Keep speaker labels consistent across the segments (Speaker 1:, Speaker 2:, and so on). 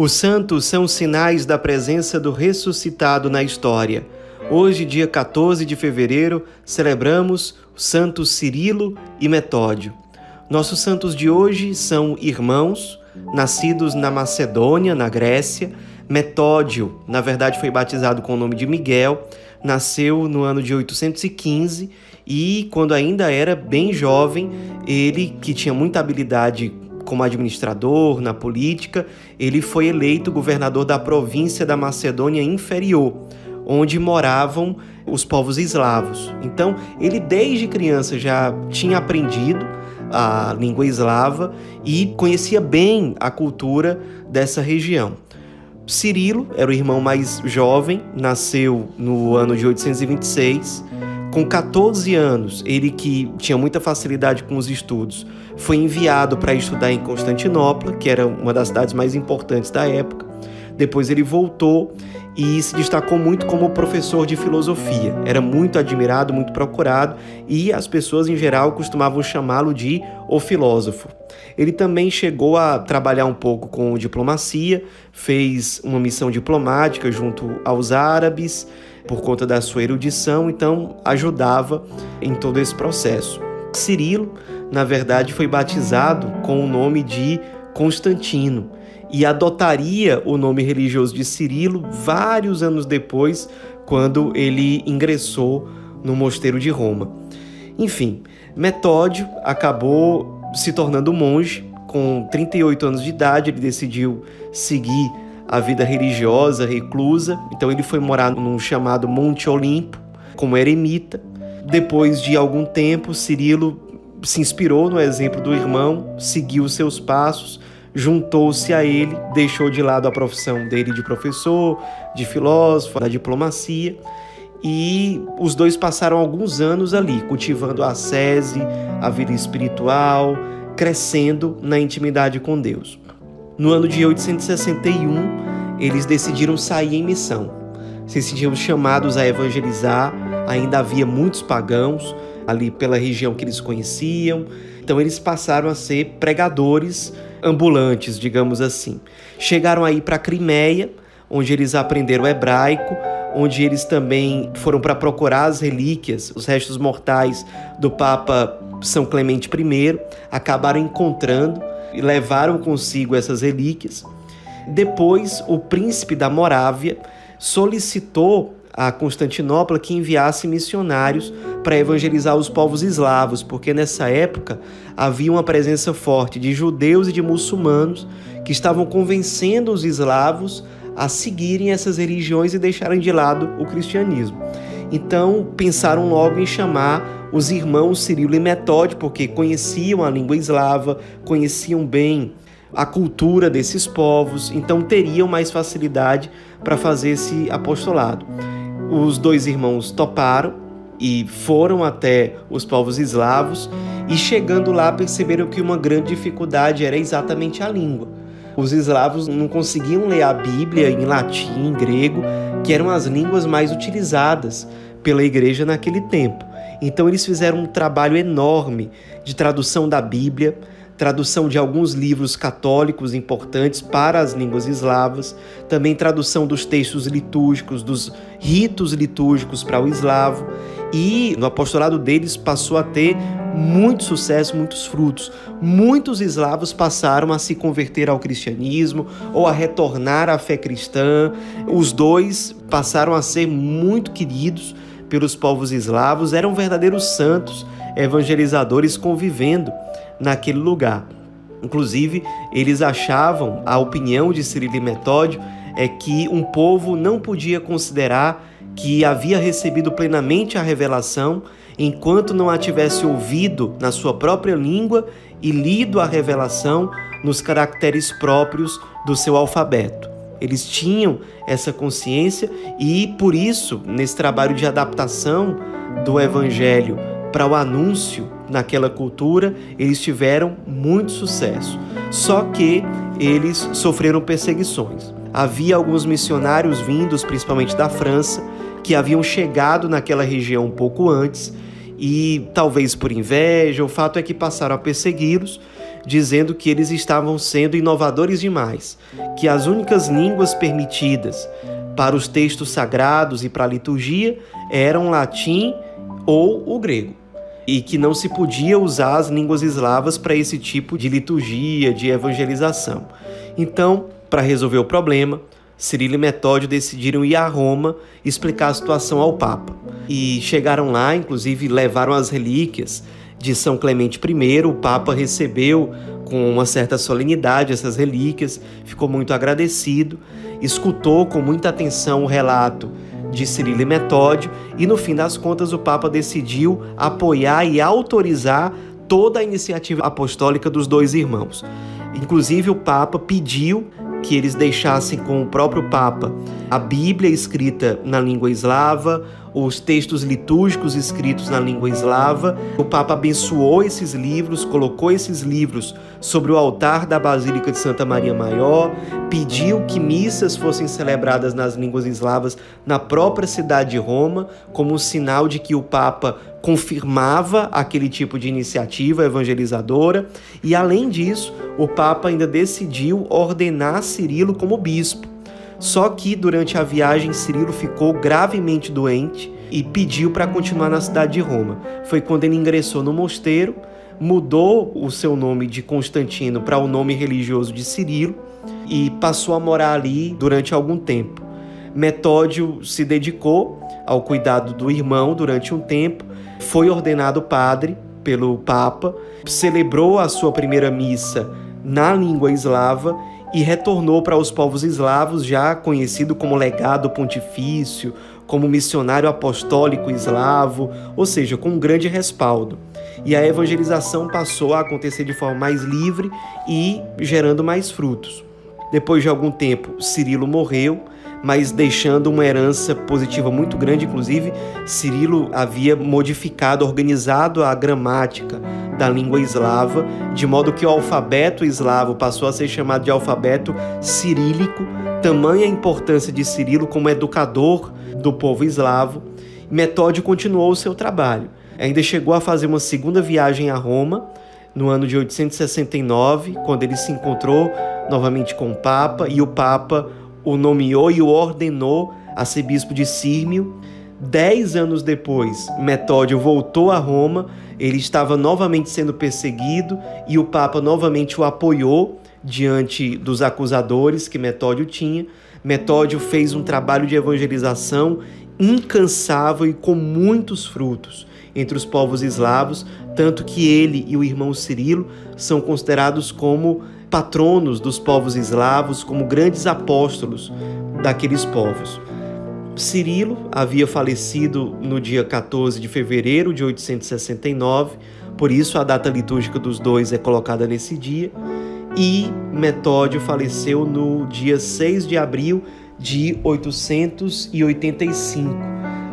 Speaker 1: Os santos são sinais da presença do ressuscitado na história. Hoje, dia 14 de fevereiro, celebramos os santos Cirilo e Metódio. Nossos santos de hoje são irmãos, nascidos na Macedônia, na Grécia. Metódio, na verdade, foi batizado com o nome de Miguel, nasceu no ano de 815 e, quando ainda era bem jovem, ele, que tinha muita habilidade como administrador na política, ele foi eleito governador da província da Macedônia Inferior, onde moravam os povos eslavos. Então, ele desde criança já tinha aprendido a língua eslava e conhecia bem a cultura dessa região. Cirilo era o irmão mais jovem, nasceu no ano de 826 com 14 anos, ele que tinha muita facilidade com os estudos, foi enviado para estudar em Constantinopla, que era uma das cidades mais importantes da época. Depois ele voltou e se destacou muito como professor de filosofia. Era muito admirado, muito procurado e as pessoas em geral costumavam chamá-lo de o filósofo. Ele também chegou a trabalhar um pouco com diplomacia, fez uma missão diplomática junto aos árabes por conta da sua erudição, então ajudava em todo esse processo. Cirilo, na verdade, foi batizado com o nome de Constantino e adotaria o nome religioso de Cirilo vários anos depois, quando ele ingressou no mosteiro de Roma. Enfim, Metódio acabou se tornando monge. Com 38 anos de idade, ele decidiu seguir a vida religiosa reclusa. Então ele foi morar num chamado Monte Olimpo, como eremita. Depois de algum tempo, Cirilo se inspirou no exemplo do irmão, seguiu seus passos, juntou-se a ele, deixou de lado a profissão dele de professor, de filósofo, da diplomacia, e os dois passaram alguns anos ali, cultivando a sese, a vida espiritual, crescendo na intimidade com Deus. No ano de 861, eles decidiram sair em missão. Se sentiam chamados a evangelizar, ainda havia muitos pagãos ali pela região que eles conheciam. Então eles passaram a ser pregadores ambulantes, digamos assim. Chegaram aí para a Crimeia, onde eles aprenderam hebraico, onde eles também foram para procurar as relíquias, os restos mortais do Papa São Clemente I, acabaram encontrando levaram consigo essas relíquias. Depois, o príncipe da Morávia solicitou a Constantinopla que enviasse missionários para evangelizar os povos eslavos, porque nessa época havia uma presença forte de judeus e de muçulmanos que estavam convencendo os eslavos a seguirem essas religiões e deixarem de lado o cristianismo. Então pensaram logo em chamar os irmãos Cirilo e Metódio, porque conheciam a língua eslava, conheciam bem a cultura desses povos, então teriam mais facilidade para fazer esse apostolado. Os dois irmãos toparam e foram até os povos eslavos e chegando lá perceberam que uma grande dificuldade era exatamente a língua. Os eslavos não conseguiam ler a Bíblia em latim, em grego, que eram as línguas mais utilizadas pela igreja naquele tempo. Então eles fizeram um trabalho enorme de tradução da Bíblia, tradução de alguns livros católicos importantes para as línguas eslavas, também tradução dos textos litúrgicos, dos ritos litúrgicos para o eslavo, e no apostolado deles passou a ter muito sucesso, muitos frutos. Muitos eslavos passaram a se converter ao cristianismo ou a retornar à fé cristã. Os dois passaram a ser muito queridos pelos povos eslavos, eram verdadeiros santos, evangelizadores convivendo naquele lugar. Inclusive, eles achavam, a opinião de Cirilo e Metódio é que um povo não podia considerar que havia recebido plenamente a revelação enquanto não a tivesse ouvido na sua própria língua e lido a revelação nos caracteres próprios do seu alfabeto. Eles tinham essa consciência e, por isso, nesse trabalho de adaptação do evangelho para o anúncio naquela cultura, eles tiveram muito sucesso. Só que eles sofreram perseguições. Havia alguns missionários vindos, principalmente da França, que haviam chegado naquela região um pouco antes e talvez por inveja, o fato é que passaram a persegui-los dizendo que eles estavam sendo inovadores demais, que as únicas línguas permitidas para os textos sagrados e para a liturgia eram latim ou o grego, e que não se podia usar as línguas eslavas para esse tipo de liturgia, de evangelização. Então, para resolver o problema, Cirilo e Metódio decidiram ir a Roma explicar a situação ao Papa. E chegaram lá, inclusive levaram as relíquias de São Clemente I. O Papa recebeu com uma certa solenidade essas relíquias, ficou muito agradecido, escutou com muita atenção o relato de Cirilo e Metódio e no fim das contas o Papa decidiu apoiar e autorizar toda a iniciativa apostólica dos dois irmãos. Inclusive o Papa pediu que eles deixassem com o próprio Papa a Bíblia escrita na língua eslava, os textos litúrgicos escritos na língua eslava. O Papa abençoou esses livros, colocou esses livros sobre o altar da Basílica de Santa Maria Maior, pediu que missas fossem celebradas nas línguas eslavas na própria cidade de Roma, como um sinal de que o Papa confirmava aquele tipo de iniciativa evangelizadora, e além disso, o Papa ainda decidiu ordenar Cirilo como bispo. Só que durante a viagem, Cirilo ficou gravemente doente e pediu para continuar na cidade de Roma. Foi quando ele ingressou no mosteiro, mudou o seu nome de Constantino para o nome religioso de Cirilo e passou a morar ali durante algum tempo. Metódio se dedicou ao cuidado do irmão durante um tempo, foi ordenado padre pelo Papa, celebrou a sua primeira missa na língua eslava e retornou para os povos eslavos, já conhecido como legado pontifício, como missionário apostólico eslavo, ou seja, com um grande respaldo. E a evangelização passou a acontecer de forma mais livre e gerando mais frutos. Depois de algum tempo, Cirilo morreu, mas deixando uma herança positiva muito grande. Inclusive, Cirilo havia modificado, organizado a gramática da língua eslava, de modo que o alfabeto eslavo passou a ser chamado de alfabeto cirílico. Tamanha a importância de Cirilo como educador do povo eslavo. Metódio continuou o seu trabalho. Ainda chegou a fazer uma segunda viagem a Roma, no ano de 869, quando ele se encontrou novamente com o Papa, e o Papa o nomeou e o ordenou a ser bispo de Sírmio. Dez anos depois, Metódio voltou a Roma, ele estava novamente sendo perseguido e o Papa novamente o apoiou diante dos acusadores que Metódio tinha. Metódio fez um trabalho de evangelização incansável e com muitos frutos entre os povos eslavos, tanto que ele e o irmão Cirilo são considerados como patronos dos povos eslavos, como grandes apóstolos daqueles povos. Cirilo havia falecido no dia 14 de fevereiro de 869, por isso a data litúrgica dos dois é colocada nesse dia, e Metódio faleceu no dia 6 de abril de 885,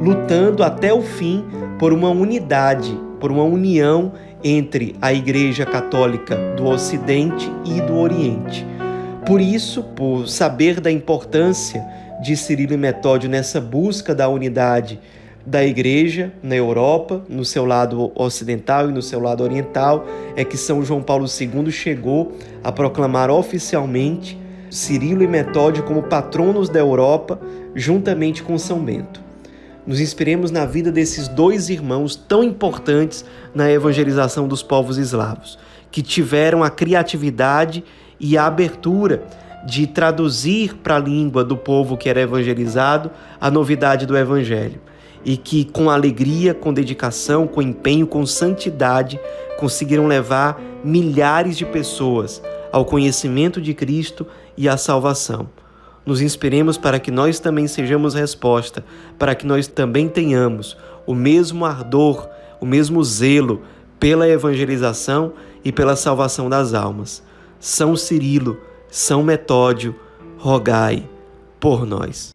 Speaker 1: lutando até o fim por uma unidade, por uma união entre a Igreja Católica do Ocidente e do Oriente. Por isso, por saber da importância de Cirilo e Metódio nessa busca da unidade da Igreja na Europa, no seu lado ocidental e no seu lado oriental, é que São João Paulo II chegou a proclamar oficialmente Cirilo e Metódio como patronos da Europa, juntamente com São Bento nos inspiremos na vida desses dois irmãos tão importantes na evangelização dos povos eslavos, que tiveram a criatividade e a abertura de traduzir para a língua do povo que era evangelizado a novidade do evangelho. E que com alegria, com dedicação, com empenho, com santidade conseguiram levar milhares de pessoas ao conhecimento de Cristo e à salvação nos inspiremos para que nós também sejamos resposta, para que nós também tenhamos o mesmo ardor, o mesmo zelo pela evangelização e pela salvação das almas. São Cirilo, São Metódio, rogai por nós.